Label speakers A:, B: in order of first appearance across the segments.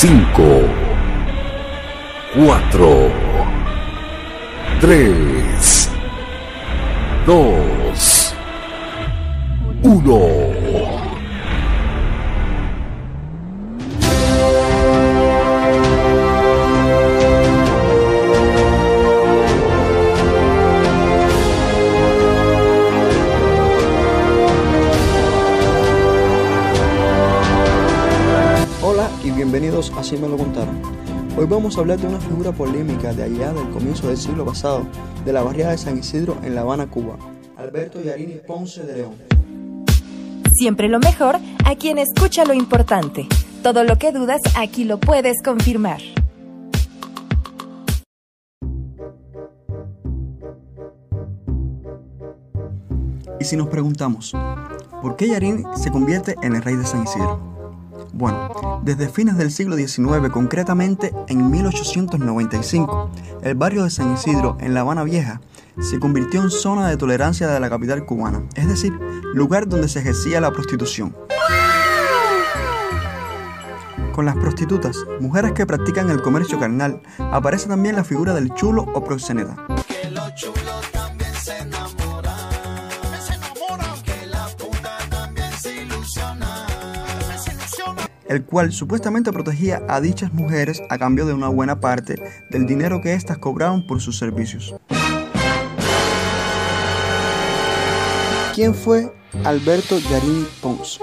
A: 5, 4, 3, 2, 1.
B: Bienvenidos a Así me lo contaron. Hoy vamos a hablar de una figura polémica de allá del comienzo del siglo pasado, de la barriada de San Isidro en La Habana, Cuba. Alberto Yarini Ponce de León.
C: Siempre lo mejor a quien escucha lo importante. Todo lo que dudas aquí lo puedes confirmar.
B: Y si nos preguntamos, ¿por qué Yarini se convierte en el rey de San Isidro? Bueno, desde fines del siglo XIX, concretamente en 1895, el barrio de San Isidro, en La Habana Vieja, se convirtió en zona de tolerancia de la capital cubana, es decir, lugar donde se ejercía la prostitución. Con las prostitutas, mujeres que practican el comercio carnal, aparece también la figura del chulo o proxeneta. El cual supuestamente protegía a dichas mujeres a cambio de una buena parte del dinero que éstas cobraban por sus servicios. ¿Quién fue Alberto Yarini Ponce?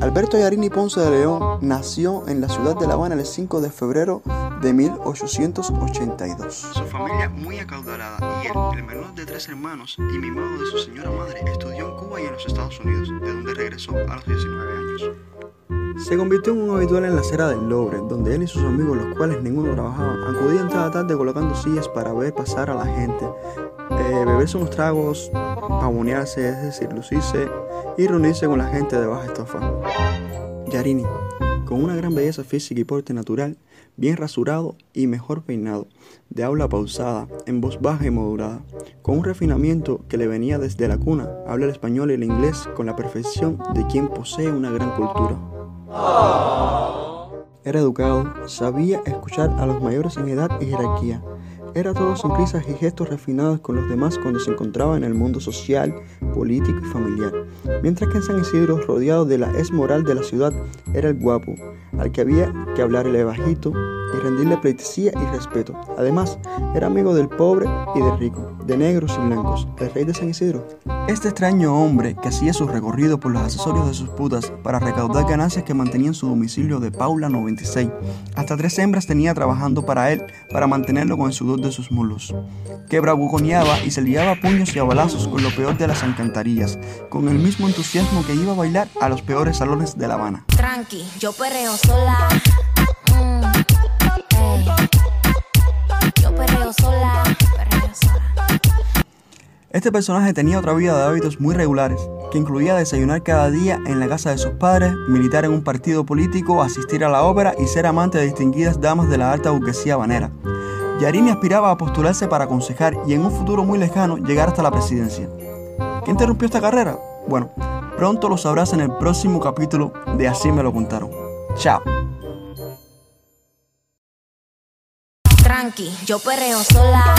B: Alberto Yarini Ponce de León nació en la ciudad de La Habana el 5 de febrero de 1882. Su familia muy acaudalada y él, el menor de tres hermanos y mimado de su señora madre, estudió en Cuba y en los Estados Unidos, de donde regresó a los 19 años. Se convirtió en un habitual en la acera del Lobre, donde él y sus amigos, los cuales ninguno trabajaba, acudían cada tarde colocando sillas para ver pasar a la gente, eh, beberse unos tragos, pavonearse, es decir, lucirse y reunirse con la gente de baja estofa. Yarini, con una gran belleza física y porte natural, bien rasurado y mejor peinado, de habla pausada, en voz baja y modulada, con un refinamiento que le venía desde la cuna, habla el español y el inglés con la perfección de quien posee una gran cultura. Era educado, sabía escuchar a los mayores en edad y jerarquía. Era todo sonrisas y gestos refinados con los demás cuando se encontraba en el mundo social, político y familiar. Mientras que en San Isidro, rodeado de la es moral de la ciudad, era el guapo, al que había que hablarle bajito y rendirle pleitesía y respeto. Además, era amigo del pobre y del rico, de negros y blancos, el rey de San Isidro. Este extraño hombre que hacía su recorrido por los accesorios de sus putas para recaudar ganancias que mantenían su domicilio de Paula 96. Hasta tres hembras tenía trabajando para él para mantenerlo con el de sus mulos. Que bravuconeaba y se liaba a puños y a balazos con lo peor de las alcantarillas, con el mismo entusiasmo que iba a bailar a los peores salones de La Habana.
D: Tranqui, yo perreo sola. Mm. Yo perreo sola. Perreo sola.
B: Este personaje tenía otra vida de hábitos muy regulares, que incluía desayunar cada día en la casa de sus padres, militar en un partido político, asistir a la ópera y ser amante de distinguidas damas de la alta burguesía habanera. Yarini aspiraba a postularse para aconsejar y en un futuro muy lejano llegar hasta la presidencia. ¿Qué interrumpió esta carrera? Bueno, pronto lo sabrás en el próximo capítulo de Así me lo contaron. Chao.
D: Tranqui, yo sola.